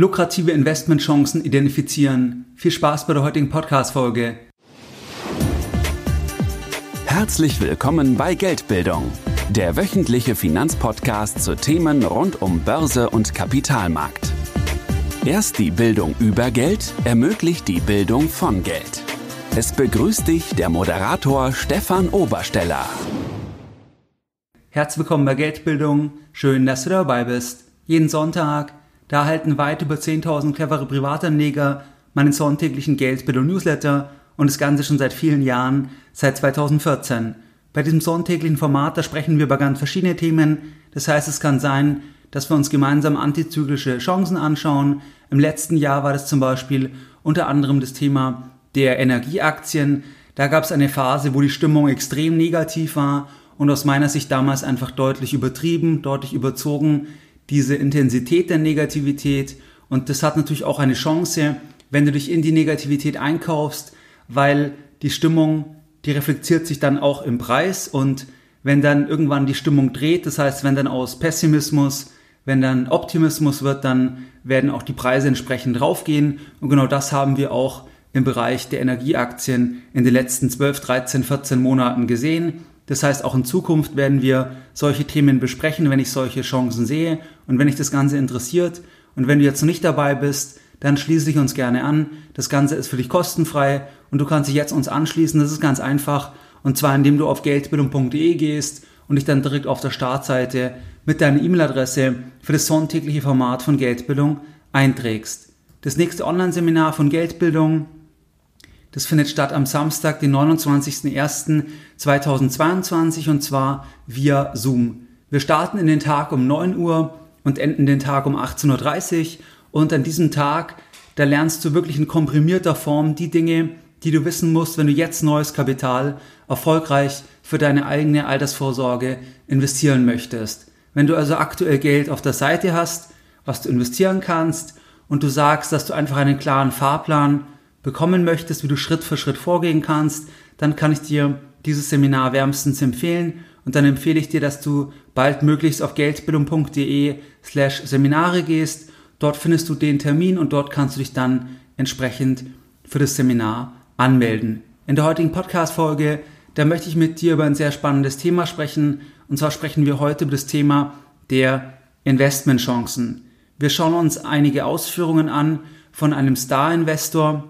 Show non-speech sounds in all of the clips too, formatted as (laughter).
lukrative Investmentchancen identifizieren. Viel Spaß bei der heutigen Podcast-Folge. Herzlich willkommen bei Geldbildung, der wöchentliche Finanzpodcast zu Themen rund um Börse und Kapitalmarkt. Erst die Bildung über Geld ermöglicht die Bildung von Geld. Es begrüßt dich der Moderator Stefan Obersteller. Herzlich willkommen bei Geldbildung. Schön, dass du dabei bist. Jeden Sonntag, da erhalten weit über 10.000 clevere Privatanleger meinen sonntäglichen Geldbildung Newsletter und das Ganze schon seit vielen Jahren, seit 2014. Bei diesem sonntäglichen Format, da sprechen wir über ganz verschiedene Themen. Das heißt, es kann sein, dass wir uns gemeinsam antizyklische Chancen anschauen. Im letzten Jahr war das zum Beispiel unter anderem das Thema der Energieaktien. Da gab es eine Phase, wo die Stimmung extrem negativ war und aus meiner Sicht damals einfach deutlich übertrieben, deutlich überzogen, diese Intensität der Negativität. Und das hat natürlich auch eine Chance, wenn du dich in die Negativität einkaufst, weil die Stimmung, die reflektiert sich dann auch im Preis und wenn dann irgendwann die Stimmung dreht, das heißt, wenn dann aus Pessimismus, wenn dann Optimismus wird, dann werden auch die Preise entsprechend draufgehen. Und genau das haben wir auch im Bereich der Energieaktien in den letzten 12, 13, 14 Monaten gesehen. Das heißt, auch in Zukunft werden wir solche Themen besprechen, wenn ich solche Chancen sehe und wenn dich das Ganze interessiert. Und wenn du jetzt noch nicht dabei bist, dann schließe dich uns gerne an. Das Ganze ist für dich kostenfrei und du kannst dich jetzt uns anschließen. Das ist ganz einfach. Und zwar indem du auf geldbildung.de gehst und dich dann direkt auf der Startseite mit deiner E-Mail-Adresse für das sonntägliche Format von Geldbildung einträgst. Das nächste Online-Seminar von Geldbildung das findet statt am Samstag, den 29.01.2022 und zwar via Zoom. Wir starten in den Tag um 9 Uhr und enden den Tag um 18.30 Uhr und an diesem Tag, da lernst du wirklich in komprimierter Form die Dinge, die du wissen musst, wenn du jetzt neues Kapital erfolgreich für deine eigene Altersvorsorge investieren möchtest. Wenn du also aktuell Geld auf der Seite hast, was du investieren kannst und du sagst, dass du einfach einen klaren Fahrplan bekommen möchtest, wie du Schritt für Schritt vorgehen kannst, dann kann ich dir dieses Seminar wärmstens empfehlen und dann empfehle ich dir, dass du bald möglichst auf geldbildung.de slash Seminare gehst. Dort findest du den Termin und dort kannst du dich dann entsprechend für das Seminar anmelden. In der heutigen Podcast-Folge, da möchte ich mit dir über ein sehr spannendes Thema sprechen. Und zwar sprechen wir heute über das Thema der Investmentchancen. Wir schauen uns einige Ausführungen an von einem Star-Investor,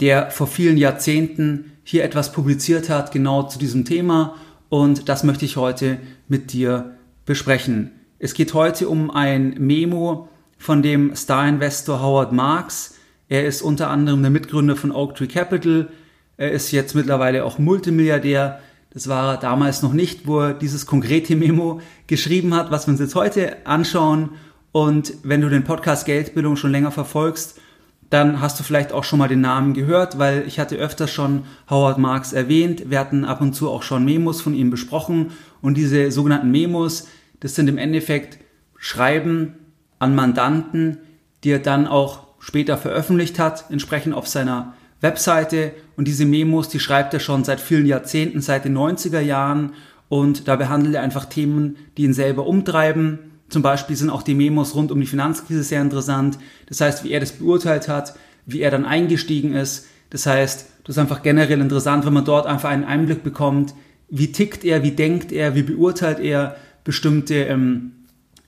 der vor vielen Jahrzehnten hier etwas publiziert hat, genau zu diesem Thema. Und das möchte ich heute mit dir besprechen. Es geht heute um ein Memo von dem Star-Investor Howard Marks. Er ist unter anderem der Mitgründer von Oak Tree Capital. Er ist jetzt mittlerweile auch Multimilliardär. Das war er damals noch nicht, wo er dieses konkrete Memo geschrieben hat, was wir uns jetzt heute anschauen. Und wenn du den Podcast Geldbildung schon länger verfolgst, dann hast du vielleicht auch schon mal den Namen gehört, weil ich hatte öfters schon Howard Marks erwähnt. Wir hatten ab und zu auch schon Memos von ihm besprochen. Und diese sogenannten Memos, das sind im Endeffekt Schreiben an Mandanten, die er dann auch später veröffentlicht hat, entsprechend auf seiner Webseite. Und diese Memos, die schreibt er schon seit vielen Jahrzehnten, seit den 90er Jahren. Und da behandelt er einfach Themen, die ihn selber umtreiben zum Beispiel sind auch die Memos rund um die Finanzkrise sehr interessant. Das heißt, wie er das beurteilt hat, wie er dann eingestiegen ist. Das heißt, das ist einfach generell interessant, wenn man dort einfach einen Einblick bekommt, wie tickt er, wie denkt er, wie beurteilt er bestimmte ähm,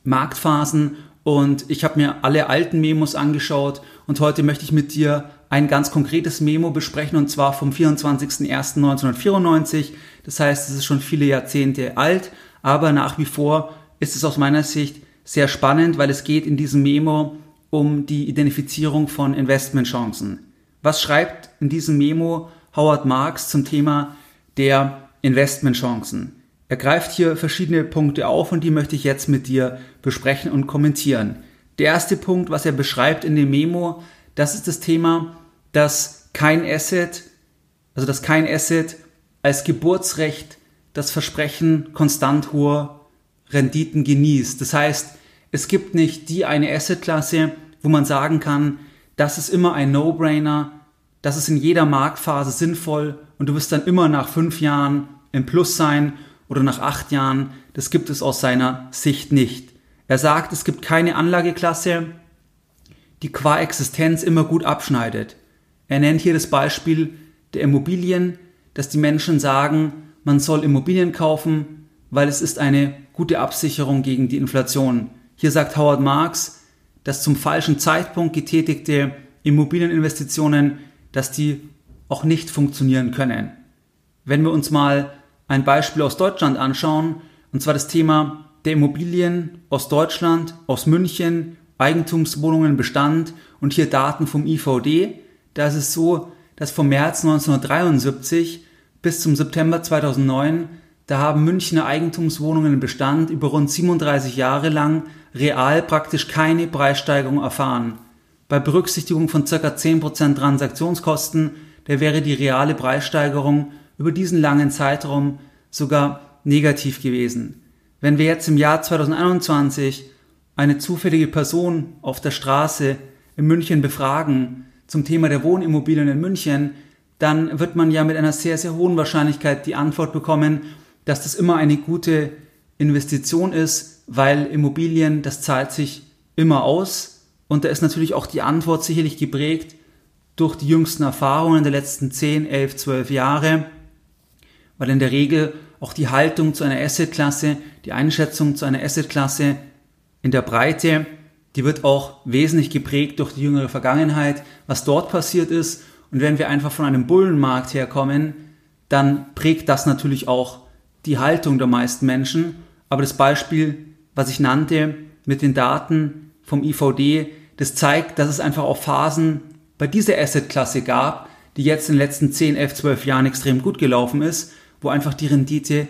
Marktphasen. Und ich habe mir alle alten Memos angeschaut und heute möchte ich mit dir ein ganz konkretes Memo besprechen und zwar vom 24.01.1994. Das heißt, es ist schon viele Jahrzehnte alt, aber nach wie vor ist es aus meiner Sicht sehr spannend, weil es geht in diesem Memo um die Identifizierung von Investmentchancen. Was schreibt in diesem Memo Howard Marks zum Thema der Investmentchancen? Er greift hier verschiedene Punkte auf und die möchte ich jetzt mit dir besprechen und kommentieren. Der erste Punkt, was er beschreibt in dem Memo, das ist das Thema, dass kein Asset, also dass kein Asset als Geburtsrecht das Versprechen konstant hoher Renditen genießt. Das heißt, es gibt nicht die eine Assetklasse, wo man sagen kann, das ist immer ein No-Brainer, das ist in jeder Marktphase sinnvoll und du wirst dann immer nach fünf Jahren im Plus sein oder nach acht Jahren. Das gibt es aus seiner Sicht nicht. Er sagt, es gibt keine Anlageklasse, die qua Existenz immer gut abschneidet. Er nennt hier das Beispiel der Immobilien, dass die Menschen sagen, man soll Immobilien kaufen, weil es ist eine gute Absicherung gegen die Inflation. Hier sagt Howard Marks, dass zum falschen Zeitpunkt getätigte Immobilieninvestitionen, dass die auch nicht funktionieren können. Wenn wir uns mal ein Beispiel aus Deutschland anschauen, und zwar das Thema der Immobilien aus Deutschland, aus München, Eigentumswohnungen Bestand und hier Daten vom IVD, da ist es so, dass vom März 1973 bis zum September 2009, da haben Münchner Eigentumswohnungen im Bestand über rund 37 Jahre lang real praktisch keine Preissteigerung erfahren. Bei Berücksichtigung von ca. 10% Transaktionskosten, da wäre die reale Preissteigerung über diesen langen Zeitraum sogar negativ gewesen. Wenn wir jetzt im Jahr 2021 eine zufällige Person auf der Straße in München befragen zum Thema der Wohnimmobilien in München, dann wird man ja mit einer sehr, sehr hohen Wahrscheinlichkeit die Antwort bekommen, dass das immer eine gute Investition ist, weil Immobilien, das zahlt sich immer aus. Und da ist natürlich auch die Antwort sicherlich geprägt durch die jüngsten Erfahrungen der letzten 10, 11, 12 Jahre, weil in der Regel auch die Haltung zu einer Assetklasse, die Einschätzung zu einer Assetklasse in der Breite, die wird auch wesentlich geprägt durch die jüngere Vergangenheit, was dort passiert ist. Und wenn wir einfach von einem Bullenmarkt herkommen, dann prägt das natürlich auch die Haltung der meisten Menschen. Aber das Beispiel, was ich nannte mit den Daten vom IVD, das zeigt, dass es einfach auch Phasen bei dieser Assetklasse gab, die jetzt in den letzten 10, 11, 12 Jahren extrem gut gelaufen ist, wo einfach die Rendite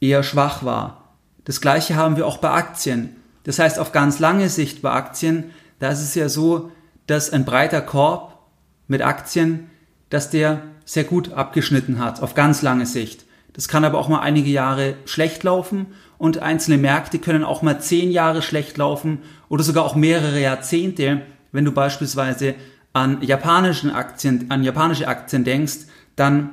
eher schwach war. Das gleiche haben wir auch bei Aktien. Das heißt, auf ganz lange Sicht bei Aktien, da ist es ja so, dass ein breiter Korb mit Aktien, dass der sehr gut abgeschnitten hat, auf ganz lange Sicht. Das kann aber auch mal einige Jahre schlecht laufen und einzelne Märkte können auch mal zehn Jahre schlecht laufen oder sogar auch mehrere Jahrzehnte, wenn du beispielsweise an japanischen Aktien, an japanische Aktien denkst, dann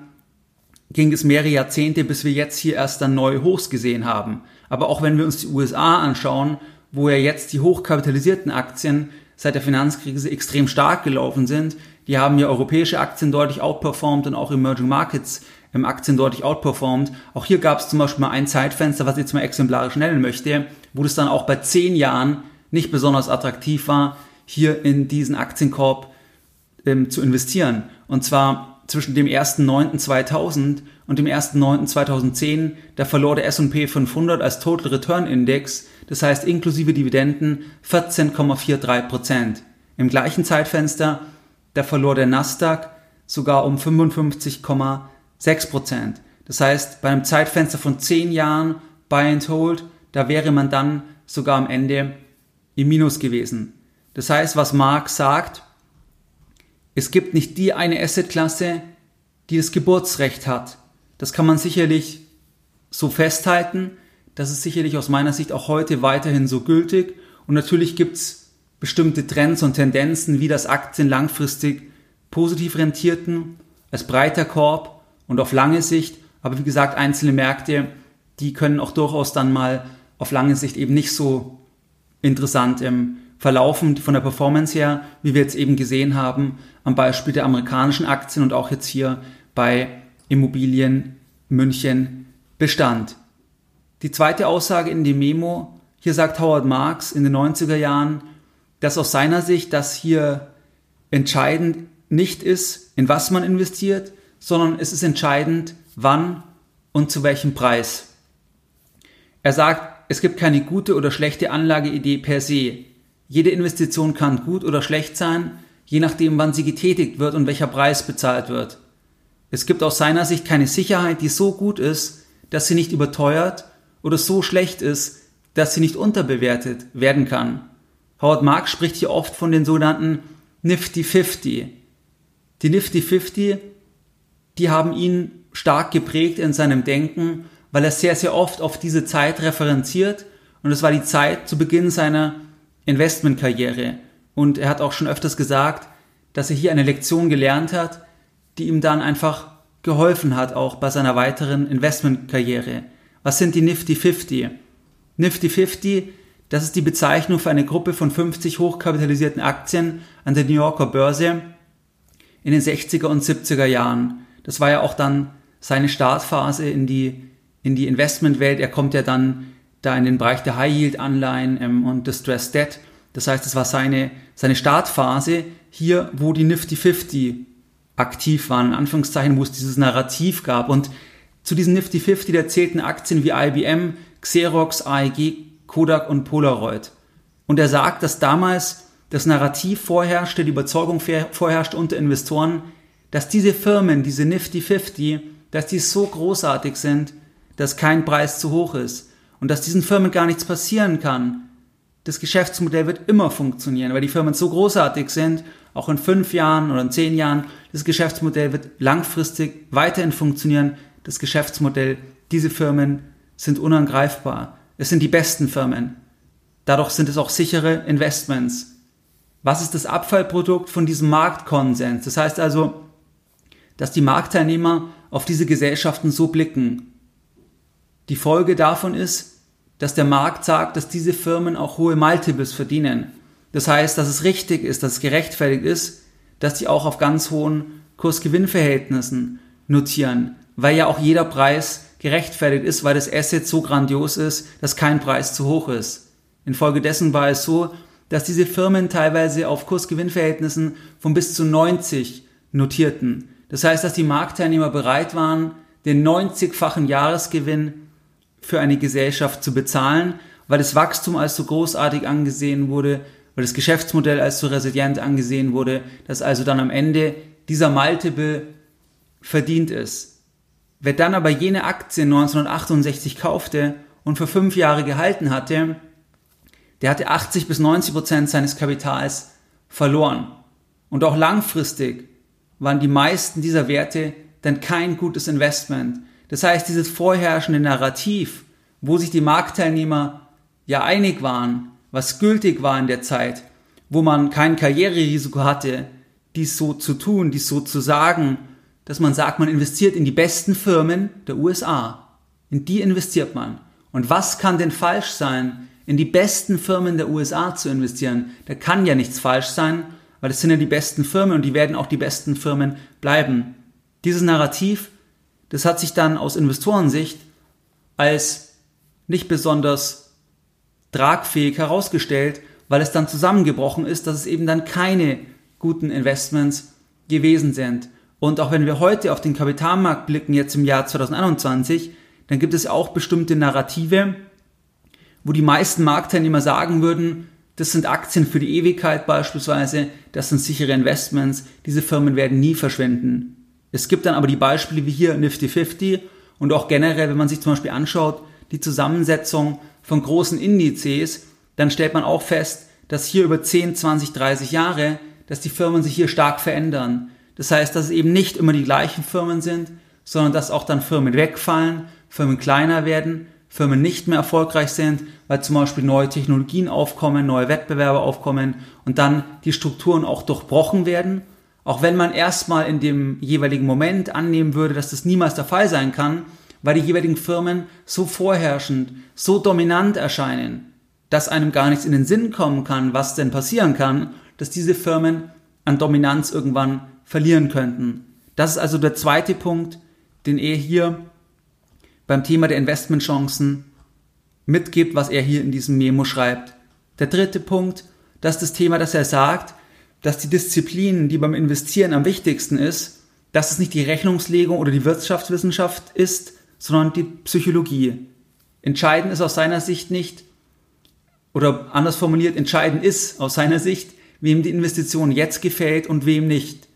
ging es mehrere Jahrzehnte, bis wir jetzt hier erst dann neue Hochs gesehen haben. Aber auch wenn wir uns die USA anschauen, wo ja jetzt die hochkapitalisierten Aktien seit der Finanzkrise extrem stark gelaufen sind. Die haben ja europäische Aktien deutlich outperformed und auch Emerging Markets im Aktien deutlich outperformed. Auch hier gab es zum Beispiel mal ein Zeitfenster, was ich jetzt mal exemplarisch nennen möchte, wo das dann auch bei zehn Jahren nicht besonders attraktiv war, hier in diesen Aktienkorb ähm, zu investieren. Und zwar zwischen dem 1.9.2000 und dem 1.9.2010, da verlor der S&P 500 als Total Return Index das heißt inklusive Dividenden 14,43 Prozent. Im gleichen Zeitfenster, da verlor der Nasdaq sogar um 55,6 Prozent. Das heißt, bei einem Zeitfenster von 10 Jahren Buy and Hold, da wäre man dann sogar am Ende im Minus gewesen. Das heißt, was Marx sagt, es gibt nicht die eine Assetklasse, die das Geburtsrecht hat. Das kann man sicherlich so festhalten, das ist sicherlich aus meiner Sicht auch heute weiterhin so gültig. Und natürlich gibt's bestimmte Trends und Tendenzen, wie das Aktien langfristig positiv rentierten, als breiter Korb und auf lange Sicht. Aber wie gesagt, einzelne Märkte, die können auch durchaus dann mal auf lange Sicht eben nicht so interessant ähm, verlaufen von der Performance her, wie wir jetzt eben gesehen haben, am Beispiel der amerikanischen Aktien und auch jetzt hier bei Immobilien München Bestand. Die zweite Aussage in dem Memo, hier sagt Howard Marks in den 90er Jahren, dass aus seiner Sicht das hier entscheidend nicht ist, in was man investiert, sondern es ist entscheidend, wann und zu welchem Preis. Er sagt, es gibt keine gute oder schlechte Anlageidee per se. Jede Investition kann gut oder schlecht sein, je nachdem, wann sie getätigt wird und welcher Preis bezahlt wird. Es gibt aus seiner Sicht keine Sicherheit, die so gut ist, dass sie nicht überteuert oder so schlecht ist, dass sie nicht unterbewertet werden kann. Howard Marks spricht hier oft von den sogenannten Nifty 50. Die Nifty 50, die haben ihn stark geprägt in seinem Denken, weil er sehr, sehr oft auf diese Zeit referenziert und es war die Zeit zu Beginn seiner Investmentkarriere. Und er hat auch schon öfters gesagt, dass er hier eine Lektion gelernt hat, die ihm dann einfach geholfen hat, auch bei seiner weiteren Investmentkarriere. Was sind die Nifty 50? Nifty 50, Das ist die Bezeichnung für eine Gruppe von 50 hochkapitalisierten Aktien an der New Yorker Börse in den 60er und 70er Jahren. Das war ja auch dann seine Startphase in die, in die Investmentwelt. Er kommt ja dann da in den Bereich der High-Yield-Anleihen ähm, und Distressed Debt. Das heißt, es war seine, seine Startphase hier, wo die Nifty 50 aktiv waren, in Anführungszeichen, wo es dieses Narrativ gab. Und zu diesen Nifty 50, da zählten Aktien wie IBM, Xerox, AEG, Kodak und Polaroid. Und er sagt, dass damals das Narrativ vorherrschte, die Überzeugung vorherrschte unter Investoren, dass diese Firmen, diese Nifty 50, dass die so großartig sind, dass kein Preis zu hoch ist und dass diesen Firmen gar nichts passieren kann. Das Geschäftsmodell wird immer funktionieren, weil die Firmen so großartig sind, auch in fünf Jahren oder in zehn Jahren. Das Geschäftsmodell wird langfristig weiterhin funktionieren. Das Geschäftsmodell, diese Firmen sind unangreifbar. Es sind die besten Firmen. Dadurch sind es auch sichere Investments. Was ist das Abfallprodukt von diesem Marktkonsens? Das heißt also, dass die Marktteilnehmer auf diese Gesellschaften so blicken. Die Folge davon ist, dass der Markt sagt, dass diese Firmen auch hohe Multiples verdienen. Das heißt, dass es richtig ist, dass es gerechtfertigt ist, dass sie auch auf ganz hohen Kursgewinnverhältnissen notieren, weil ja auch jeder Preis gerechtfertigt ist, weil das Asset so grandios ist, dass kein Preis zu hoch ist. Infolgedessen war es so, dass diese Firmen teilweise auf Kursgewinnverhältnissen von bis zu 90 notierten. Das heißt, dass die Marktteilnehmer bereit waren, den 90-fachen Jahresgewinn für eine Gesellschaft zu bezahlen, weil das Wachstum als so großartig angesehen wurde, weil das Geschäftsmodell als so resilient angesehen wurde, dass also dann am Ende dieser Multiple verdient ist. Wer dann aber jene Aktie 1968 kaufte und für fünf Jahre gehalten hatte, der hatte 80 bis 90 Prozent seines Kapitals verloren. Und auch langfristig waren die meisten dieser Werte dann kein gutes Investment. Das heißt, dieses vorherrschende Narrativ, wo sich die Marktteilnehmer ja einig waren, was gültig war in der Zeit, wo man kein Karriererisiko hatte, dies so zu tun, dies so zu sagen, dass man sagt, man investiert in die besten Firmen der USA. In die investiert man. Und was kann denn falsch sein, in die besten Firmen der USA zu investieren? Da kann ja nichts falsch sein, weil es sind ja die besten Firmen und die werden auch die besten Firmen bleiben. Dieses Narrativ, das hat sich dann aus Investorensicht als nicht besonders tragfähig herausgestellt, weil es dann zusammengebrochen ist, dass es eben dann keine guten Investments gewesen sind. Und auch wenn wir heute auf den Kapitalmarkt blicken, jetzt im Jahr 2021, dann gibt es auch bestimmte Narrative, wo die meisten Marktteilnehmer sagen würden, das sind Aktien für die Ewigkeit beispielsweise, das sind sichere Investments, diese Firmen werden nie verschwinden. Es gibt dann aber die Beispiele wie hier Nifty 50 und auch generell, wenn man sich zum Beispiel anschaut, die Zusammensetzung von großen Indizes, dann stellt man auch fest, dass hier über 10, 20, 30 Jahre, dass die Firmen sich hier stark verändern. Das heißt, dass es eben nicht immer die gleichen Firmen sind, sondern dass auch dann Firmen wegfallen, Firmen kleiner werden, Firmen nicht mehr erfolgreich sind, weil zum Beispiel neue Technologien aufkommen, neue Wettbewerber aufkommen und dann die Strukturen auch durchbrochen werden. Auch wenn man erstmal in dem jeweiligen Moment annehmen würde, dass das niemals der Fall sein kann, weil die jeweiligen Firmen so vorherrschend, so dominant erscheinen, dass einem gar nichts in den Sinn kommen kann, was denn passieren kann, dass diese Firmen an Dominanz irgendwann verlieren könnten. Das ist also der zweite Punkt, den er hier beim Thema der Investmentchancen mitgibt, was er hier in diesem Memo schreibt. Der dritte Punkt, das ist das Thema, dass er sagt, dass die Disziplin, die beim Investieren am wichtigsten ist, dass es nicht die Rechnungslegung oder die Wirtschaftswissenschaft ist, sondern die Psychologie. Entscheidend ist aus seiner Sicht nicht, oder anders formuliert, entscheidend ist aus seiner Sicht, wem die Investition jetzt gefällt und wem nicht.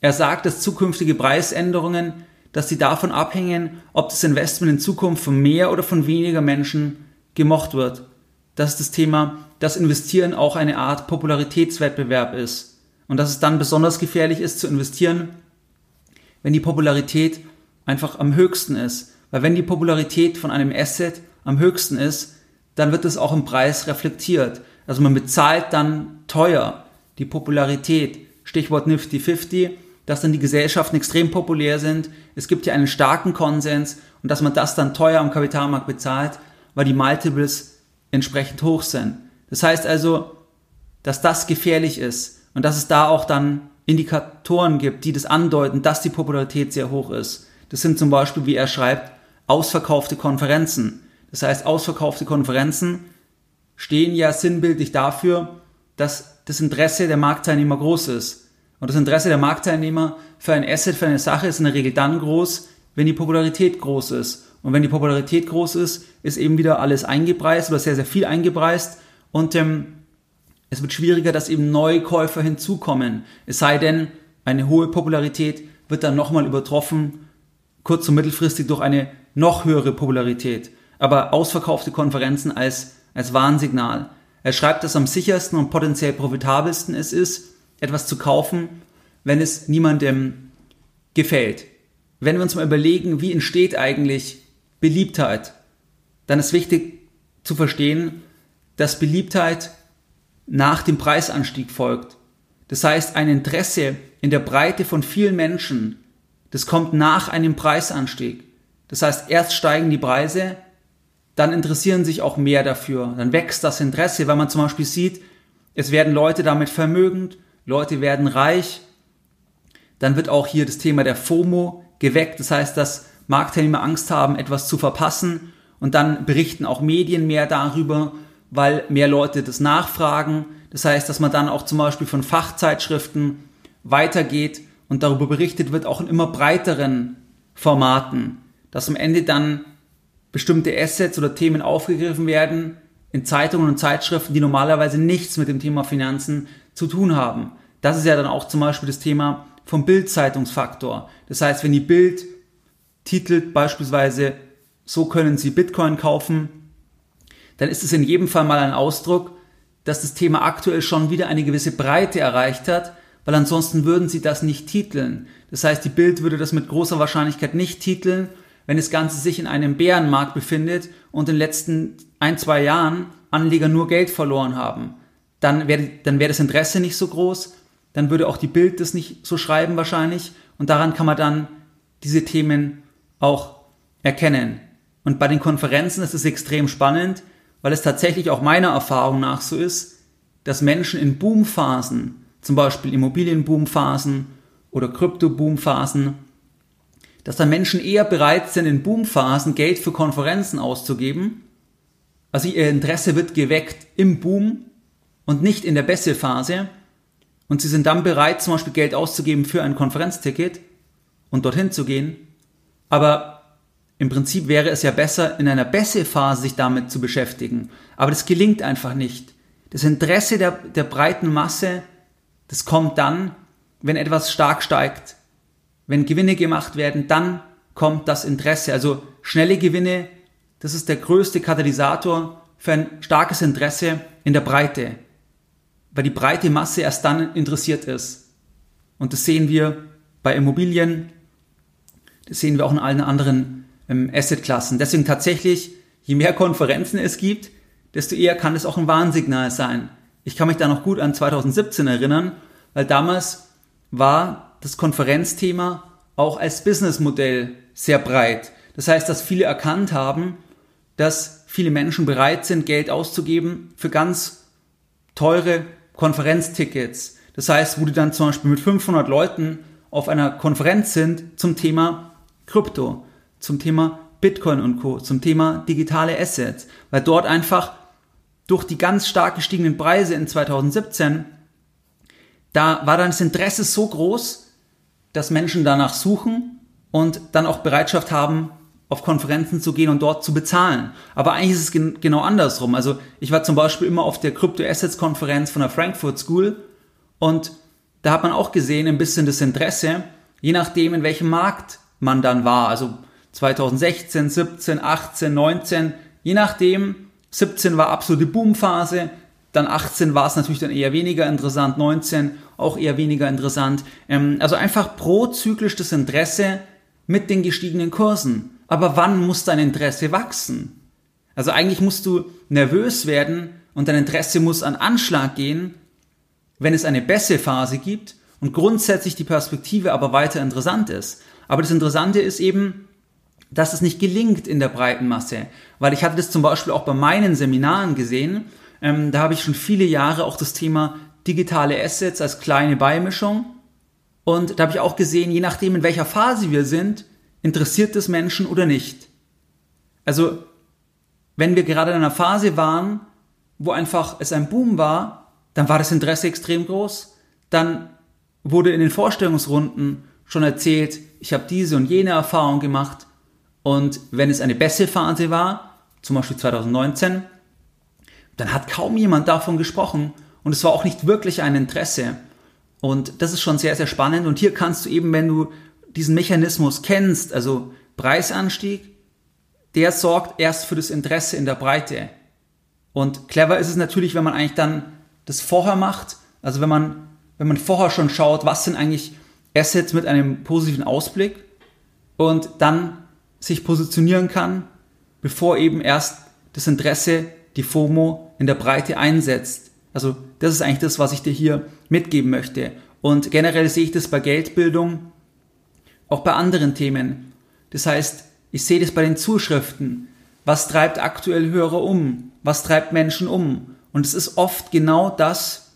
Er sagt, dass zukünftige Preisänderungen dass sie davon abhängen, ob das Investment in Zukunft von mehr oder von weniger Menschen gemocht wird. Das ist das Thema, dass Investieren auch eine Art Popularitätswettbewerb ist. Und dass es dann besonders gefährlich ist zu investieren, wenn die Popularität einfach am höchsten ist. Weil wenn die Popularität von einem Asset am höchsten ist, dann wird es auch im Preis reflektiert. Also man bezahlt dann teuer die Popularität. Stichwort Nifty 50 dass dann die Gesellschaften extrem populär sind. Es gibt hier einen starken Konsens und dass man das dann teuer am Kapitalmarkt bezahlt, weil die Multiples entsprechend hoch sind. Das heißt also, dass das gefährlich ist und dass es da auch dann Indikatoren gibt, die das andeuten, dass die Popularität sehr hoch ist. Das sind zum Beispiel, wie er schreibt, ausverkaufte Konferenzen. Das heißt, ausverkaufte Konferenzen stehen ja sinnbildlich dafür, dass das Interesse der Marktteilnehmer groß ist. Und das Interesse der Marktteilnehmer für ein Asset, für eine Sache ist in der Regel dann groß, wenn die Popularität groß ist. Und wenn die Popularität groß ist, ist eben wieder alles eingepreist oder sehr, sehr viel eingepreist. Und ähm, es wird schwieriger, dass eben neue Käufer hinzukommen. Es sei denn, eine hohe Popularität wird dann nochmal übertroffen, kurz- und mittelfristig durch eine noch höhere Popularität. Aber ausverkaufte Konferenzen als, als Warnsignal. Er schreibt, dass am sichersten und potenziell profitabelsten es ist, etwas zu kaufen, wenn es niemandem gefällt. Wenn wir uns mal überlegen, wie entsteht eigentlich Beliebtheit, dann ist wichtig zu verstehen, dass Beliebtheit nach dem Preisanstieg folgt. Das heißt, ein Interesse in der Breite von vielen Menschen, das kommt nach einem Preisanstieg. Das heißt, erst steigen die Preise, dann interessieren sich auch mehr dafür, dann wächst das Interesse, weil man zum Beispiel sieht, es werden Leute damit vermögend, Leute werden reich, dann wird auch hier das Thema der FOMO geweckt, das heißt, dass Marktteilnehmer Angst haben, etwas zu verpassen und dann berichten auch Medien mehr darüber, weil mehr Leute das nachfragen. Das heißt, dass man dann auch zum Beispiel von Fachzeitschriften weitergeht und darüber berichtet wird, auch in immer breiteren Formaten, dass am Ende dann bestimmte Assets oder Themen aufgegriffen werden in Zeitungen und Zeitschriften, die normalerweise nichts mit dem Thema Finanzen zu tun haben. Das ist ja dann auch zum Beispiel das Thema vom Bildzeitungsfaktor. Das heißt, wenn die Bild titelt beispielsweise, so können Sie Bitcoin kaufen, dann ist es in jedem Fall mal ein Ausdruck, dass das Thema aktuell schon wieder eine gewisse Breite erreicht hat, weil ansonsten würden Sie das nicht titeln. Das heißt, die Bild würde das mit großer Wahrscheinlichkeit nicht titeln, wenn das Ganze sich in einem Bärenmarkt befindet und in den letzten ein, zwei Jahren Anleger nur Geld verloren haben. Dann wäre dann wäre das Interesse nicht so groß, dann würde auch die Bild das nicht so schreiben wahrscheinlich und daran kann man dann diese Themen auch erkennen. Und bei den Konferenzen ist es extrem spannend, weil es tatsächlich auch meiner Erfahrung nach so ist, dass Menschen in Boomphasen, zum Beispiel Immobilienboomphasen oder Krypto-Boomphasen, dass dann Menschen eher bereit sind, in Boomphasen Geld für Konferenzen auszugeben. Also ihr Interesse wird geweckt im Boom und nicht in der Bässe-Phase. Und sie sind dann bereit, zum Beispiel Geld auszugeben für ein Konferenzticket und dorthin zu gehen. Aber im Prinzip wäre es ja besser, in einer Bässe-Phase sich damit zu beschäftigen. Aber das gelingt einfach nicht. Das Interesse der, der breiten Masse, das kommt dann, wenn etwas stark steigt. Wenn Gewinne gemacht werden, dann kommt das Interesse. Also schnelle Gewinne, das ist der größte Katalysator für ein starkes Interesse in der Breite. Weil die breite Masse erst dann interessiert ist. Und das sehen wir bei Immobilien, das sehen wir auch in allen anderen ähm, Assetklassen. Deswegen tatsächlich, je mehr Konferenzen es gibt, desto eher kann es auch ein Warnsignal sein. Ich kann mich da noch gut an 2017 erinnern, weil damals war das Konferenzthema auch als Businessmodell sehr breit. Das heißt, dass viele erkannt haben, dass viele Menschen bereit sind, Geld auszugeben für ganz teure Konferenztickets. Das heißt, wo die dann zum Beispiel mit 500 Leuten auf einer Konferenz sind zum Thema Krypto, zum Thema Bitcoin und Co., zum Thema digitale Assets, weil dort einfach durch die ganz stark gestiegenen Preise in 2017, da war dann das Interesse so groß, dass Menschen danach suchen und dann auch Bereitschaft haben, auf Konferenzen zu gehen und dort zu bezahlen. Aber eigentlich ist es gen genau andersrum. Also ich war zum Beispiel immer auf der Crypto Assets Konferenz von der Frankfurt School und da hat man auch gesehen ein bisschen das Interesse, je nachdem in welchem Markt man dann war. Also 2016, 17, 18, 19, je nachdem. 17 war absolute Boomphase, dann 18 war es natürlich dann eher weniger interessant, 19 auch eher weniger interessant. Ähm, also einfach prozyklisch das Interesse mit den gestiegenen Kursen. Aber wann muss dein Interesse wachsen? Also eigentlich musst du nervös werden und dein Interesse muss an Anschlag gehen, wenn es eine Bässe-Phase gibt und grundsätzlich die Perspektive aber weiter interessant ist. Aber das Interessante ist eben, dass es nicht gelingt in der breiten Masse. Weil ich hatte das zum Beispiel auch bei meinen Seminaren gesehen. Ähm, da habe ich schon viele Jahre auch das Thema digitale Assets als kleine Beimischung. Und da habe ich auch gesehen, je nachdem, in welcher Phase wir sind, interessiert es Menschen oder nicht. Also, wenn wir gerade in einer Phase waren, wo einfach es ein Boom war, dann war das Interesse extrem groß. Dann wurde in den Vorstellungsrunden schon erzählt, ich habe diese und jene Erfahrung gemacht. Und wenn es eine bessere Phase war, zum Beispiel 2019, dann hat kaum jemand davon gesprochen und es war auch nicht wirklich ein Interesse. Und das ist schon sehr, sehr spannend. Und hier kannst du eben, wenn du diesen Mechanismus kennst, also Preisanstieg, der sorgt erst für das Interesse in der Breite. Und clever ist es natürlich, wenn man eigentlich dann das vorher macht, also wenn man, wenn man vorher schon schaut, was sind eigentlich Assets mit einem positiven Ausblick und dann sich positionieren kann, bevor eben erst das Interesse, die FOMO in der Breite einsetzt. Also das ist eigentlich das, was ich dir hier mitgeben möchte. Und generell sehe ich das bei Geldbildung, auch bei anderen Themen. Das heißt, ich sehe das bei den Zuschriften. Was treibt aktuell Hörer um? Was treibt Menschen um? Und es ist oft genau das,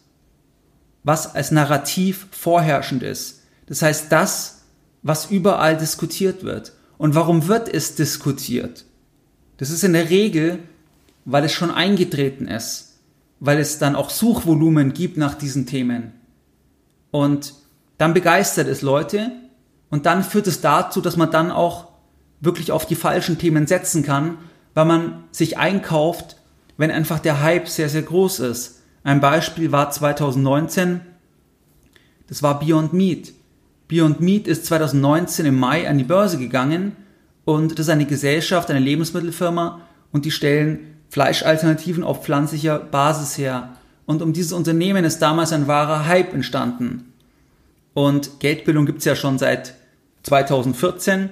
was als Narrativ vorherrschend ist. Das heißt, das, was überall diskutiert wird. Und warum wird es diskutiert? Das ist in der Regel, weil es schon eingetreten ist, weil es dann auch Suchvolumen gibt nach diesen Themen. Und dann begeistert es Leute und dann führt es dazu, dass man dann auch wirklich auf die falschen Themen setzen kann, weil man sich einkauft, wenn einfach der Hype sehr, sehr groß ist. Ein Beispiel war 2019, das war Beyond Meat. Beyond Meat ist 2019 im Mai an die Börse gegangen und das ist eine Gesellschaft, eine Lebensmittelfirma und die stellen Fleischalternativen auf pflanzlicher Basis her. Und um dieses Unternehmen ist damals ein wahrer Hype entstanden. Und Geldbildung gibt's ja schon seit 2014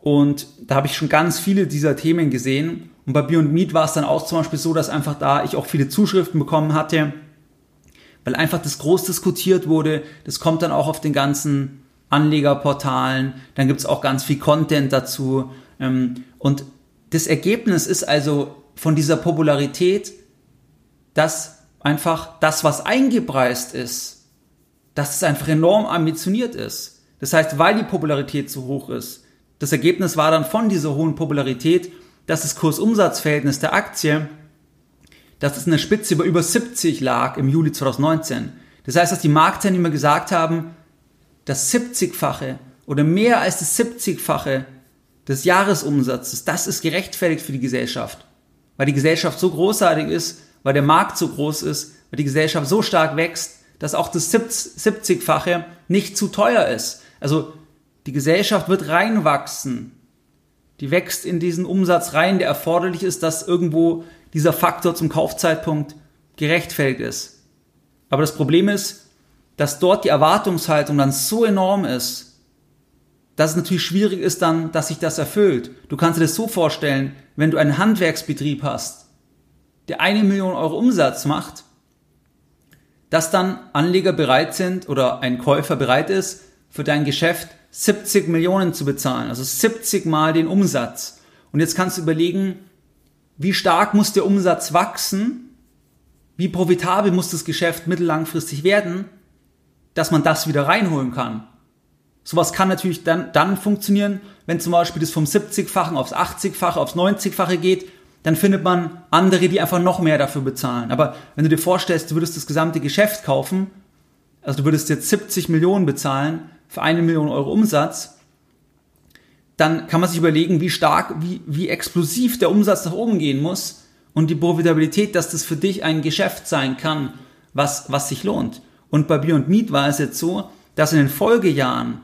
und da habe ich schon ganz viele dieser Themen gesehen. Und bei Beyond Meat war es dann auch zum Beispiel so, dass einfach da ich auch viele Zuschriften bekommen hatte, weil einfach das groß diskutiert wurde. Das kommt dann auch auf den ganzen Anlegerportalen. Dann gibt es auch ganz viel Content dazu. Ähm, und das Ergebnis ist also von dieser Popularität, dass einfach das, was eingepreist ist, dass es einfach enorm ambitioniert ist. Das heißt, weil die Popularität so hoch ist, das Ergebnis war dann von dieser hohen Popularität, dass das Kursumsatzverhältnis der Aktie, dass es in der Spitze über über 70 lag im Juli 2019. Das heißt, dass die Marktteilnehmer gesagt haben, das 70-fache oder mehr als das 70-fache des Jahresumsatzes, das ist gerechtfertigt für die Gesellschaft. Weil die Gesellschaft so großartig ist, weil der Markt so groß ist, weil die Gesellschaft so stark wächst, dass auch das 70-fache nicht zu teuer ist. Also die Gesellschaft wird reinwachsen. Die wächst in diesen Umsatz rein, der erforderlich ist, dass irgendwo dieser Faktor zum Kaufzeitpunkt gerechtfertigt ist. Aber das Problem ist, dass dort die Erwartungshaltung dann so enorm ist, dass es natürlich schwierig ist dann, dass sich das erfüllt. Du kannst dir das so vorstellen, wenn du einen Handwerksbetrieb hast, der eine Million Euro Umsatz macht, dass dann Anleger bereit sind oder ein Käufer bereit ist, für dein Geschäft 70 Millionen zu bezahlen, also 70 mal den Umsatz. Und jetzt kannst du überlegen, wie stark muss der Umsatz wachsen, wie profitabel muss das Geschäft mittellangfristig werden, dass man das wieder reinholen kann. Sowas kann natürlich dann, dann funktionieren, wenn zum Beispiel das vom 70-fachen aufs 80-fache, aufs 90-fache geht, dann findet man andere, die einfach noch mehr dafür bezahlen. Aber wenn du dir vorstellst, du würdest das gesamte Geschäft kaufen, also du würdest jetzt 70 Millionen bezahlen, für eine Million Euro Umsatz, dann kann man sich überlegen, wie stark, wie, wie explosiv der Umsatz nach oben gehen muss und die Profitabilität, dass das für dich ein Geschäft sein kann, was, was sich lohnt. Und bei Beyond Meat war es jetzt so, dass in den Folgejahren,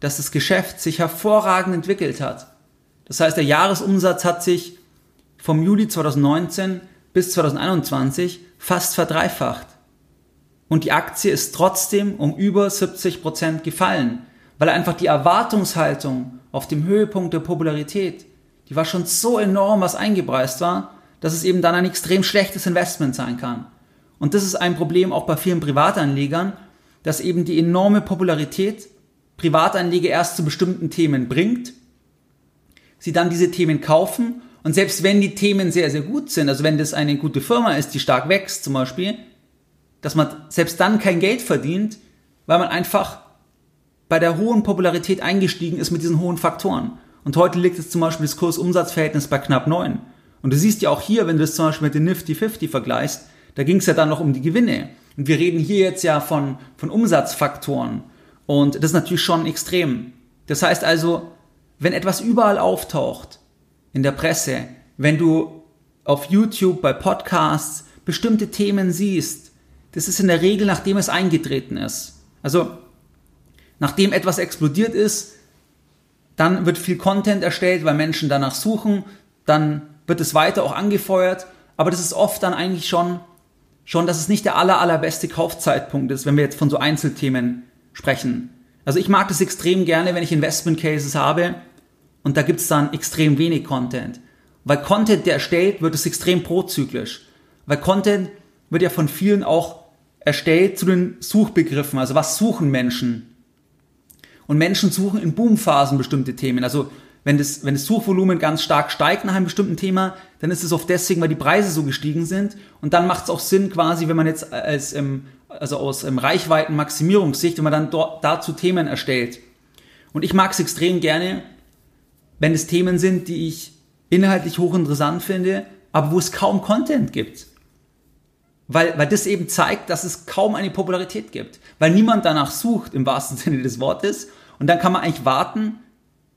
dass das Geschäft sich hervorragend entwickelt hat. Das heißt, der Jahresumsatz hat sich vom Juli 2019 bis 2021 fast verdreifacht. Und die Aktie ist trotzdem um über 70 Prozent gefallen, weil einfach die Erwartungshaltung auf dem Höhepunkt der Popularität, die war schon so enorm, was eingepreist war, dass es eben dann ein extrem schlechtes Investment sein kann. Und das ist ein Problem auch bei vielen Privatanlegern, dass eben die enorme Popularität Privatanleger erst zu bestimmten Themen bringt sie dann diese Themen kaufen und selbst wenn die Themen sehr, sehr gut sind, also wenn das eine gute Firma ist, die stark wächst zum Beispiel, dass man selbst dann kein Geld verdient, weil man einfach bei der hohen Popularität eingestiegen ist mit diesen hohen Faktoren. Und heute liegt es zum Beispiel das Kurs-Umsatz-Verhältnis bei knapp 9. Und du siehst ja auch hier, wenn du das zum Beispiel mit den Nifty 50 vergleichst, da ging es ja dann noch um die Gewinne. Und wir reden hier jetzt ja von, von Umsatzfaktoren. Und das ist natürlich schon extrem. Das heißt also, wenn etwas überall auftaucht, in der Presse, wenn du auf YouTube, bei Podcasts bestimmte Themen siehst, das ist in der Regel, nachdem es eingetreten ist. Also, nachdem etwas explodiert ist, dann wird viel Content erstellt, weil Menschen danach suchen, dann wird es weiter auch angefeuert, aber das ist oft dann eigentlich schon, schon, dass es nicht der aller, allerbeste Kaufzeitpunkt ist, wenn wir jetzt von so Einzelthemen sprechen. Also ich mag das extrem gerne, wenn ich Investment Cases habe und da gibt es dann extrem wenig Content. Weil Content, der erstellt wird, ist extrem prozyklisch. Weil Content wird ja von vielen auch erstellt zu den Suchbegriffen. Also was suchen Menschen? Und Menschen suchen in Boomphasen bestimmte Themen. Also wenn das, wenn das Suchvolumen ganz stark steigt nach einem bestimmten Thema, dann ist es oft deswegen, weil die Preise so gestiegen sind. Und dann macht es auch Sinn quasi, wenn man jetzt als ähm, also aus ähm, Reichweitenmaximierungssicht, wenn man dann dort, dazu Themen erstellt. Und ich mag es extrem gerne, wenn es Themen sind, die ich inhaltlich hochinteressant finde, aber wo es kaum Content gibt. Weil, weil das eben zeigt, dass es kaum eine Popularität gibt. Weil niemand danach sucht, im wahrsten (laughs) Sinne des Wortes. Und dann kann man eigentlich warten,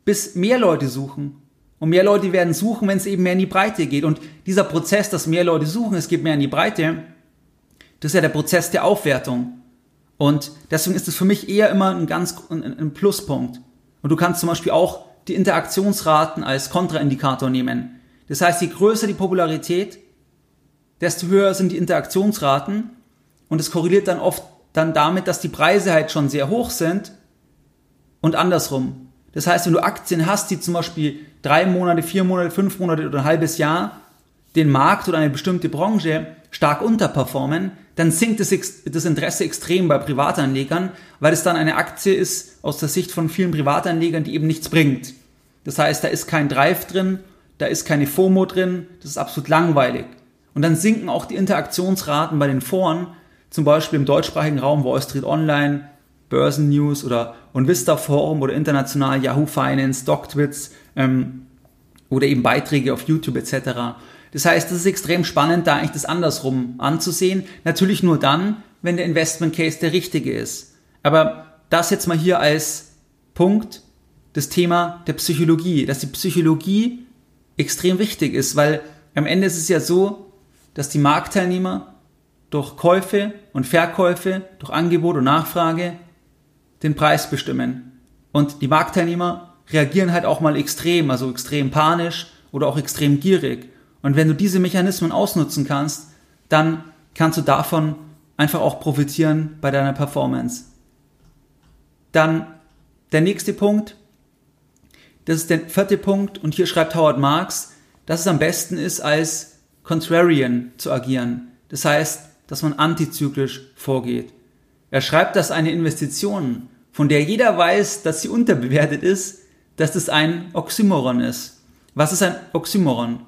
bis mehr Leute suchen. Und mehr Leute werden suchen, wenn es eben mehr in die Breite geht. Und dieser Prozess, dass mehr Leute suchen, es geht mehr in die Breite, das ist ja der Prozess der Aufwertung. Und deswegen ist es für mich eher immer ein ganz ein, ein Pluspunkt. Und du kannst zum Beispiel auch die Interaktionsraten als Kontraindikator nehmen. Das heißt, je größer die Popularität, desto höher sind die Interaktionsraten und es korreliert dann oft dann damit, dass die Preise halt schon sehr hoch sind und andersrum. Das heißt, wenn du Aktien hast, die zum Beispiel drei Monate, vier Monate, fünf Monate oder ein halbes Jahr den Markt oder eine bestimmte Branche stark unterperformen, dann sinkt das, das Interesse extrem bei Privatanlegern, weil es dann eine Aktie ist aus der Sicht von vielen Privatanlegern, die eben nichts bringt. Das heißt, da ist kein Drive drin, da ist keine FOMO drin, das ist absolut langweilig. Und dann sinken auch die Interaktionsraten bei den Foren, zum Beispiel im deutschsprachigen Raum Wall Street Online, Börsen News oder Vista Forum oder international Yahoo Finance, DocTwits ähm, oder eben Beiträge auf YouTube etc. Das heißt, es ist extrem spannend, da eigentlich das andersrum anzusehen. Natürlich nur dann, wenn der Investment Case der richtige ist. Aber das jetzt mal hier als Punkt, das Thema der Psychologie, dass die Psychologie extrem wichtig ist, weil am Ende ist es ja so, dass die Marktteilnehmer durch Käufe und Verkäufe, durch Angebot und Nachfrage den Preis bestimmen. Und die Marktteilnehmer reagieren halt auch mal extrem, also extrem panisch oder auch extrem gierig. Und wenn du diese Mechanismen ausnutzen kannst, dann kannst du davon einfach auch profitieren bei deiner Performance. Dann der nächste Punkt, das ist der vierte Punkt und hier schreibt Howard Marks, dass es am besten ist, als Contrarian zu agieren. Das heißt, dass man antizyklisch vorgeht. Er schreibt, dass eine Investition, von der jeder weiß, dass sie unterbewertet ist, dass das ein Oxymoron ist. Was ist ein Oxymoron?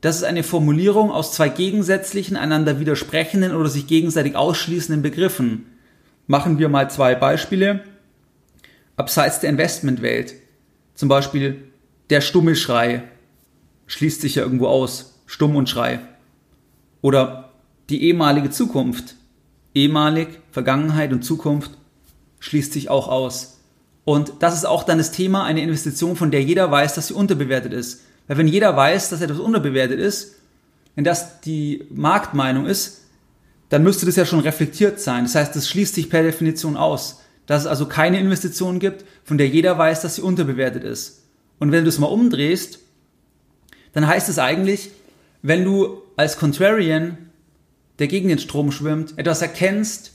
Das ist eine Formulierung aus zwei gegensätzlichen, einander widersprechenden oder sich gegenseitig ausschließenden Begriffen. Machen wir mal zwei Beispiele. Abseits der Investmentwelt. Zum Beispiel der stumme Schrei schließt sich ja irgendwo aus. Stumm und Schrei. Oder die ehemalige Zukunft. Ehemalig, Vergangenheit und Zukunft schließt sich auch aus. Und das ist auch dann das Thema, eine Investition, von der jeder weiß, dass sie unterbewertet ist. Weil wenn jeder weiß, dass etwas unterbewertet ist, wenn das die Marktmeinung ist, dann müsste das ja schon reflektiert sein. Das heißt, das schließt sich per Definition aus. Dass es also keine Investition gibt, von der jeder weiß, dass sie unterbewertet ist. Und wenn du es mal umdrehst, dann heißt es eigentlich, wenn du als Contrarian, der gegen den Strom schwimmt, etwas erkennst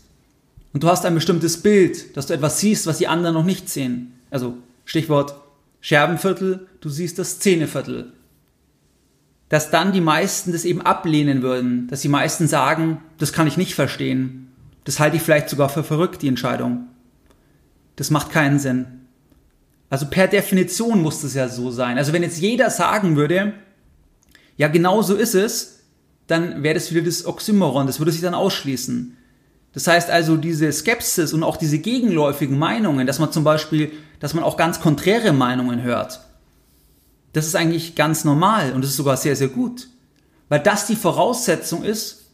und du hast ein bestimmtes Bild, dass du etwas siehst, was die anderen noch nicht sehen. Also Stichwort Scherbenviertel, du siehst das Szeneviertel. Dass dann die meisten das eben ablehnen würden, dass die meisten sagen, das kann ich nicht verstehen. Das halte ich vielleicht sogar für verrückt, die Entscheidung. Das macht keinen Sinn. Also per Definition muss es ja so sein. Also wenn jetzt jeder sagen würde, ja genau so ist es, dann wäre das wieder das Oxymoron, das würde sich dann ausschließen. Das heißt also, diese Skepsis und auch diese gegenläufigen Meinungen, dass man zum Beispiel, dass man auch ganz konträre Meinungen hört, das ist eigentlich ganz normal und das ist sogar sehr, sehr gut. Weil das die Voraussetzung ist,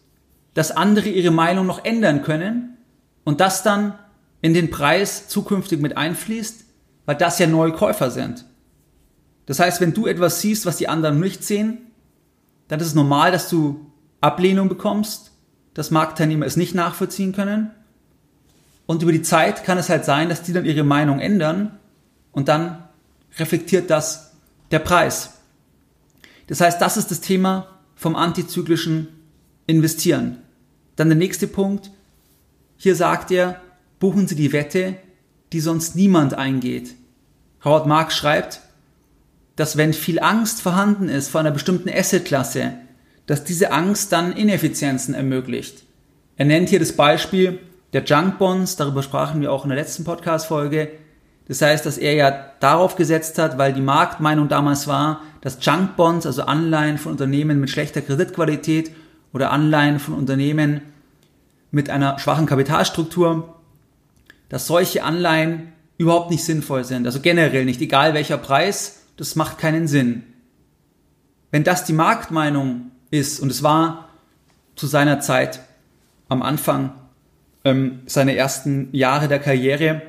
dass andere ihre Meinung noch ändern können und das dann in den Preis zukünftig mit einfließt, weil das ja neue Käufer sind. Das heißt, wenn du etwas siehst, was die anderen nicht sehen, dann ist es normal, dass du Ablehnung bekommst, dass Marktteilnehmer es nicht nachvollziehen können. Und über die Zeit kann es halt sein, dass die dann ihre Meinung ändern und dann reflektiert das der Preis. Das heißt, das ist das Thema vom antizyklischen Investieren. Dann der nächste Punkt. Hier sagt er, buchen Sie die Wette, die sonst niemand eingeht. Howard Marks schreibt, dass wenn viel Angst vorhanden ist vor einer bestimmten Assetklasse, dass diese Angst dann Ineffizienzen ermöglicht. Er nennt hier das Beispiel der Junk Bonds, darüber sprachen wir auch in der letzten Podcast-Folge. Das heißt, dass er ja darauf gesetzt hat, weil die Marktmeinung damals war, dass Junk Bonds, also Anleihen von Unternehmen mit schlechter Kreditqualität oder Anleihen von Unternehmen mit einer schwachen Kapitalstruktur, dass solche Anleihen überhaupt nicht sinnvoll sind. Also generell nicht, egal welcher Preis, das macht keinen Sinn. Wenn das die Marktmeinung ist, und es war zu seiner Zeit am Anfang ähm, seiner ersten Jahre der Karriere,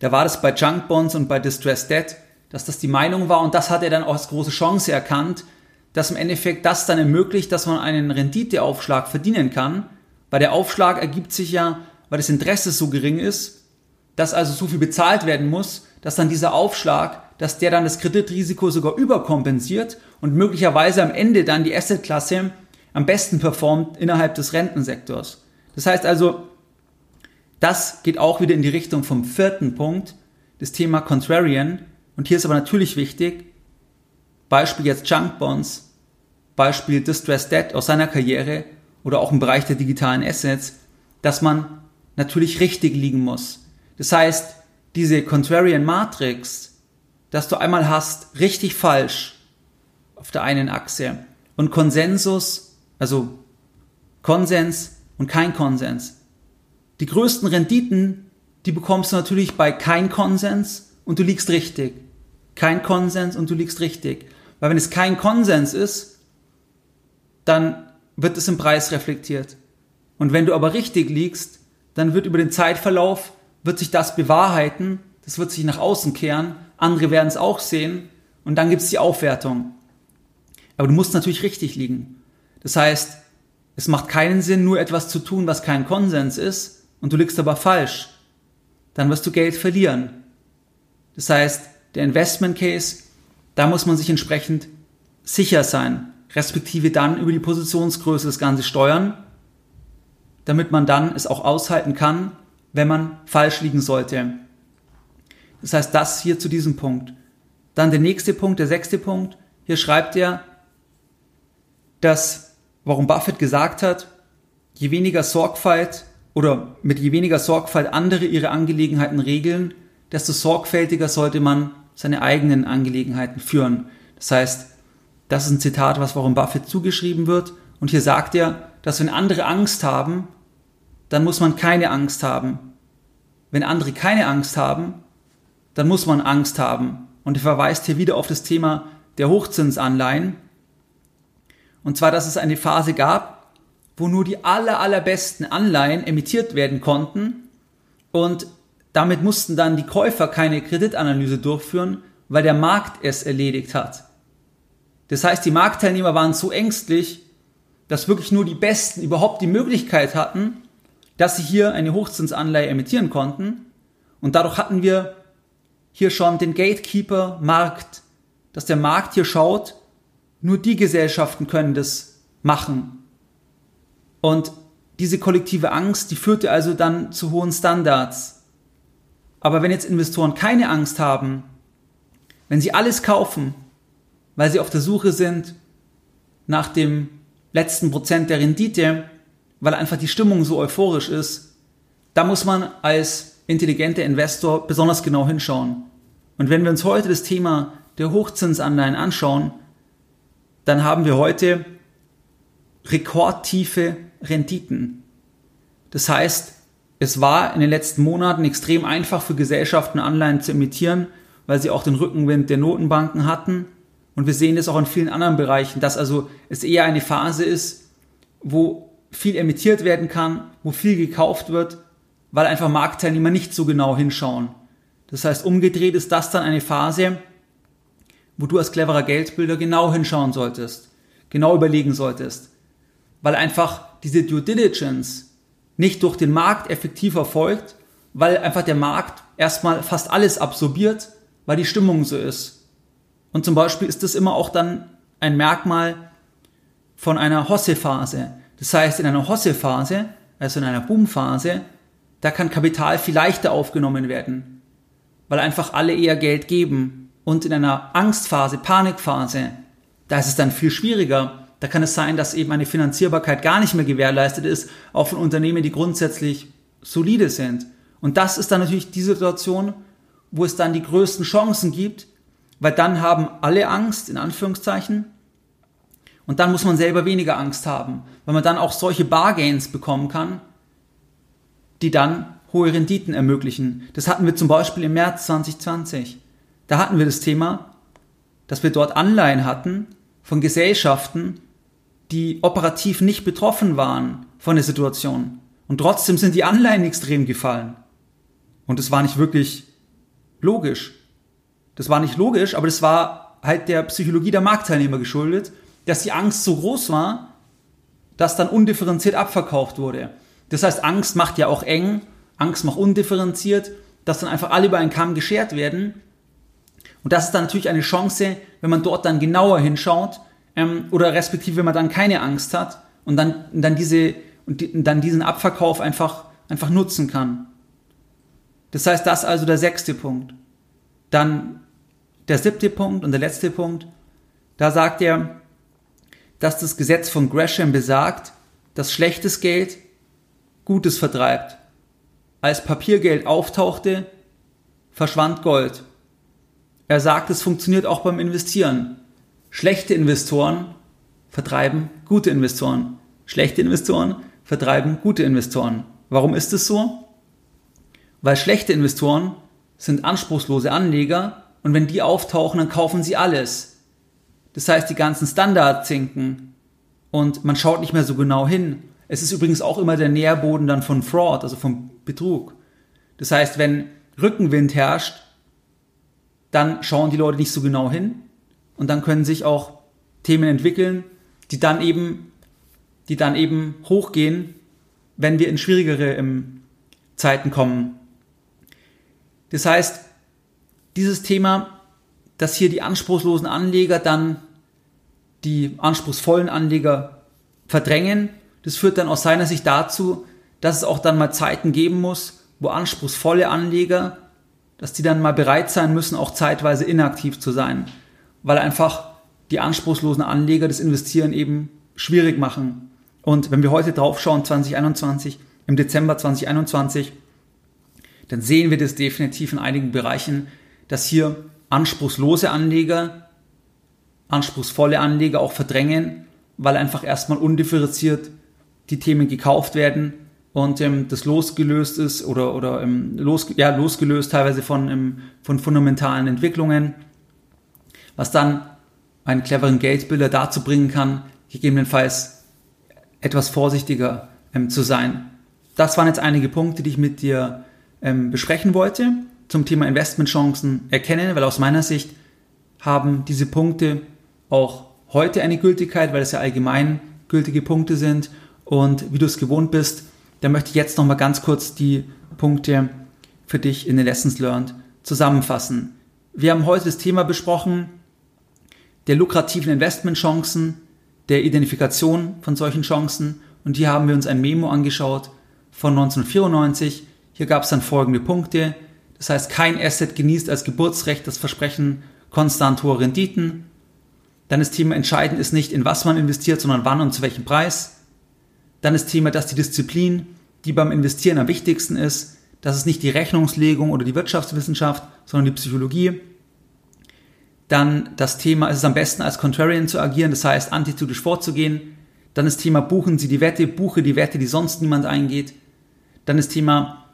da war das bei Junk Bonds und bei Distressed Debt, dass das die Meinung war und das hat er dann auch als große Chance erkannt, dass im Endeffekt das dann ermöglicht, dass man einen Renditeaufschlag verdienen kann, weil der Aufschlag ergibt sich ja, weil das Interesse so gering ist, dass also so viel bezahlt werden muss, dass dann dieser Aufschlag dass der dann das Kreditrisiko sogar überkompensiert und möglicherweise am Ende dann die Assetklasse am besten performt innerhalb des Rentensektors. Das heißt also, das geht auch wieder in die Richtung vom vierten Punkt, das Thema Contrarian. Und hier ist aber natürlich wichtig, Beispiel jetzt Junk Bonds, Beispiel Distressed Debt aus seiner Karriere oder auch im Bereich der digitalen Assets, dass man natürlich richtig liegen muss. Das heißt, diese Contrarian Matrix, dass du einmal hast richtig falsch auf der einen Achse und Konsensus, also Konsens und kein Konsens. Die größten Renditen, die bekommst du natürlich bei kein Konsens und du liegst richtig. Kein Konsens und du liegst richtig. Weil wenn es kein Konsens ist, dann wird es im Preis reflektiert. Und wenn du aber richtig liegst, dann wird über den Zeitverlauf, wird sich das bewahrheiten, das wird sich nach außen kehren andere werden es auch sehen und dann gibt es die Aufwertung. Aber du musst natürlich richtig liegen. Das heißt, es macht keinen Sinn, nur etwas zu tun, was kein Konsens ist und du liegst aber falsch. Dann wirst du Geld verlieren. Das heißt, der Investment Case, da muss man sich entsprechend sicher sein, respektive dann über die Positionsgröße das Ganze steuern, damit man dann es auch aushalten kann, wenn man falsch liegen sollte. Das heißt, das hier zu diesem Punkt. Dann der nächste Punkt, der sechste Punkt. Hier schreibt er, dass, warum Buffett gesagt hat, je weniger Sorgfalt oder mit je weniger Sorgfalt andere ihre Angelegenheiten regeln, desto sorgfältiger sollte man seine eigenen Angelegenheiten führen. Das heißt, das ist ein Zitat, was warum Buffett zugeschrieben wird. Und hier sagt er, dass wenn andere Angst haben, dann muss man keine Angst haben. Wenn andere keine Angst haben, dann muss man Angst haben. Und er verweist hier wieder auf das Thema der Hochzinsanleihen. Und zwar, dass es eine Phase gab, wo nur die aller, allerbesten Anleihen emittiert werden konnten und damit mussten dann die Käufer keine Kreditanalyse durchführen, weil der Markt es erledigt hat. Das heißt, die Marktteilnehmer waren so ängstlich, dass wirklich nur die Besten überhaupt die Möglichkeit hatten, dass sie hier eine Hochzinsanleihe emittieren konnten. Und dadurch hatten wir hier schon den Gatekeeper Markt, dass der Markt hier schaut, nur die Gesellschaften können das machen. Und diese kollektive Angst, die führte also dann zu hohen Standards. Aber wenn jetzt Investoren keine Angst haben, wenn sie alles kaufen, weil sie auf der Suche sind nach dem letzten Prozent der Rendite, weil einfach die Stimmung so euphorisch ist, da muss man als intelligenter Investor besonders genau hinschauen. Und wenn wir uns heute das Thema der Hochzinsanleihen anschauen, dann haben wir heute rekordtiefe Renditen. Das heißt, es war in den letzten Monaten extrem einfach für Gesellschaften Anleihen zu emittieren, weil sie auch den Rückenwind der Notenbanken hatten. Und wir sehen das auch in vielen anderen Bereichen, dass also es eher eine Phase ist, wo viel emittiert werden kann, wo viel gekauft wird, weil einfach Marktteilnehmer nicht so genau hinschauen. Das heißt, umgedreht ist das dann eine Phase, wo du als cleverer Geldbilder genau hinschauen solltest, genau überlegen solltest, weil einfach diese Due Diligence nicht durch den Markt effektiv erfolgt, weil einfach der Markt erstmal fast alles absorbiert, weil die Stimmung so ist. Und zum Beispiel ist das immer auch dann ein Merkmal von einer Hosse-Phase. Das heißt, in einer Hosse-Phase, also in einer Boom-Phase, da kann Kapital viel leichter aufgenommen werden, weil einfach alle eher Geld geben. Und in einer Angstphase, Panikphase, da ist es dann viel schwieriger, da kann es sein, dass eben eine Finanzierbarkeit gar nicht mehr gewährleistet ist, auch von Unternehmen, die grundsätzlich solide sind. Und das ist dann natürlich die Situation, wo es dann die größten Chancen gibt, weil dann haben alle Angst, in Anführungszeichen, und dann muss man selber weniger Angst haben, weil man dann auch solche Bargains bekommen kann, die dann hohe Renditen ermöglichen. Das hatten wir zum Beispiel im März 2020. Da hatten wir das Thema, dass wir dort Anleihen hatten von Gesellschaften, die operativ nicht betroffen waren von der Situation. Und trotzdem sind die Anleihen extrem gefallen. Und es war nicht wirklich logisch. Das war nicht logisch, aber das war halt der Psychologie der Marktteilnehmer geschuldet, dass die Angst so groß war, dass dann undifferenziert abverkauft wurde. Das heißt, Angst macht ja auch eng, Angst macht undifferenziert, dass dann einfach alle über einen Kamm geschert werden. Und das ist dann natürlich eine Chance, wenn man dort dann genauer hinschaut, ähm, oder respektive wenn man dann keine Angst hat und dann, dann, diese, und die, dann diesen Abverkauf einfach, einfach nutzen kann. Das heißt, das ist also der sechste Punkt. Dann der siebte Punkt und der letzte Punkt, da sagt er, dass das Gesetz von Gresham besagt, dass schlechtes Geld Gutes vertreibt. Als Papiergeld auftauchte, verschwand Gold. Er sagt, es funktioniert auch beim Investieren. Schlechte Investoren vertreiben gute Investoren. Schlechte Investoren vertreiben gute Investoren. Warum ist es so? Weil schlechte Investoren sind anspruchslose Anleger und wenn die auftauchen, dann kaufen sie alles. Das heißt, die ganzen Standards sinken und man schaut nicht mehr so genau hin. Es ist übrigens auch immer der Nährboden dann von Fraud, also vom Betrug. Das heißt, wenn Rückenwind herrscht, dann schauen die Leute nicht so genau hin und dann können sich auch Themen entwickeln, die dann eben, die dann eben hochgehen, wenn wir in schwierigere ähm, Zeiten kommen. Das heißt, dieses Thema, dass hier die anspruchslosen Anleger dann die anspruchsvollen Anleger verdrängen, das führt dann aus seiner Sicht dazu, dass es auch dann mal Zeiten geben muss, wo anspruchsvolle Anleger, dass die dann mal bereit sein müssen, auch zeitweise inaktiv zu sein weil einfach die anspruchslosen Anleger das Investieren eben schwierig machen. Und wenn wir heute drauf schauen, 2021, im Dezember 2021, dann sehen wir das definitiv in einigen Bereichen, dass hier anspruchslose Anleger, anspruchsvolle Anleger auch verdrängen, weil einfach erstmal undifferenziert die Themen gekauft werden und ähm, das losgelöst ist oder, oder ähm, los, ja, losgelöst teilweise von, ähm, von fundamentalen Entwicklungen was dann einen cleveren Geldbilder dazu bringen kann, gegebenenfalls etwas vorsichtiger ähm, zu sein. Das waren jetzt einige Punkte, die ich mit dir ähm, besprechen wollte zum Thema Investmentchancen erkennen, weil aus meiner Sicht haben diese Punkte auch heute eine Gültigkeit, weil es ja allgemein gültige Punkte sind. Und wie du es gewohnt bist, da möchte ich jetzt nochmal ganz kurz die Punkte für dich in den Lessons Learned zusammenfassen. Wir haben heute das Thema besprochen, der lukrativen Investmentchancen, der Identifikation von solchen Chancen und hier haben wir uns ein Memo angeschaut von 1994. Hier gab es dann folgende Punkte. Das heißt, kein Asset genießt als Geburtsrecht das Versprechen konstant hoher Renditen. Dann das Thema entscheidend ist nicht, in was man investiert, sondern wann und zu welchem Preis. Dann das Thema, dass die Disziplin, die beim Investieren am wichtigsten ist, das ist nicht die Rechnungslegung oder die Wirtschaftswissenschaft, sondern die Psychologie. Dann das Thema, ist es am besten als Contrarian zu agieren, das heißt antizyklisch vorzugehen. Dann das Thema, buchen Sie die Wette, buche die Wette, die sonst niemand eingeht. Dann das Thema,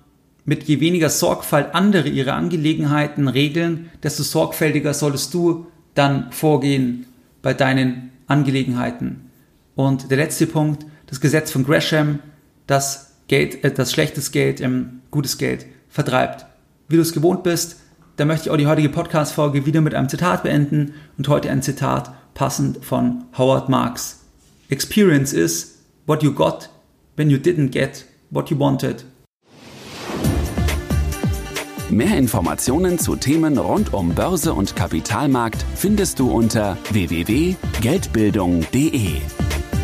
mit je weniger Sorgfalt andere ihre Angelegenheiten regeln, desto sorgfältiger solltest du dann vorgehen bei deinen Angelegenheiten. Und der letzte Punkt, das Gesetz von Gresham, das Geld, äh, das schlechtes Geld, ähm, gutes Geld vertreibt. Wie du es gewohnt bist, da möchte ich auch die heutige Podcast-Folge wieder mit einem Zitat beenden und heute ein Zitat passend von Howard Marks. Experience is what you got when you didn't get what you wanted. Mehr Informationen zu Themen rund um Börse und Kapitalmarkt findest du unter www.geldbildung.de.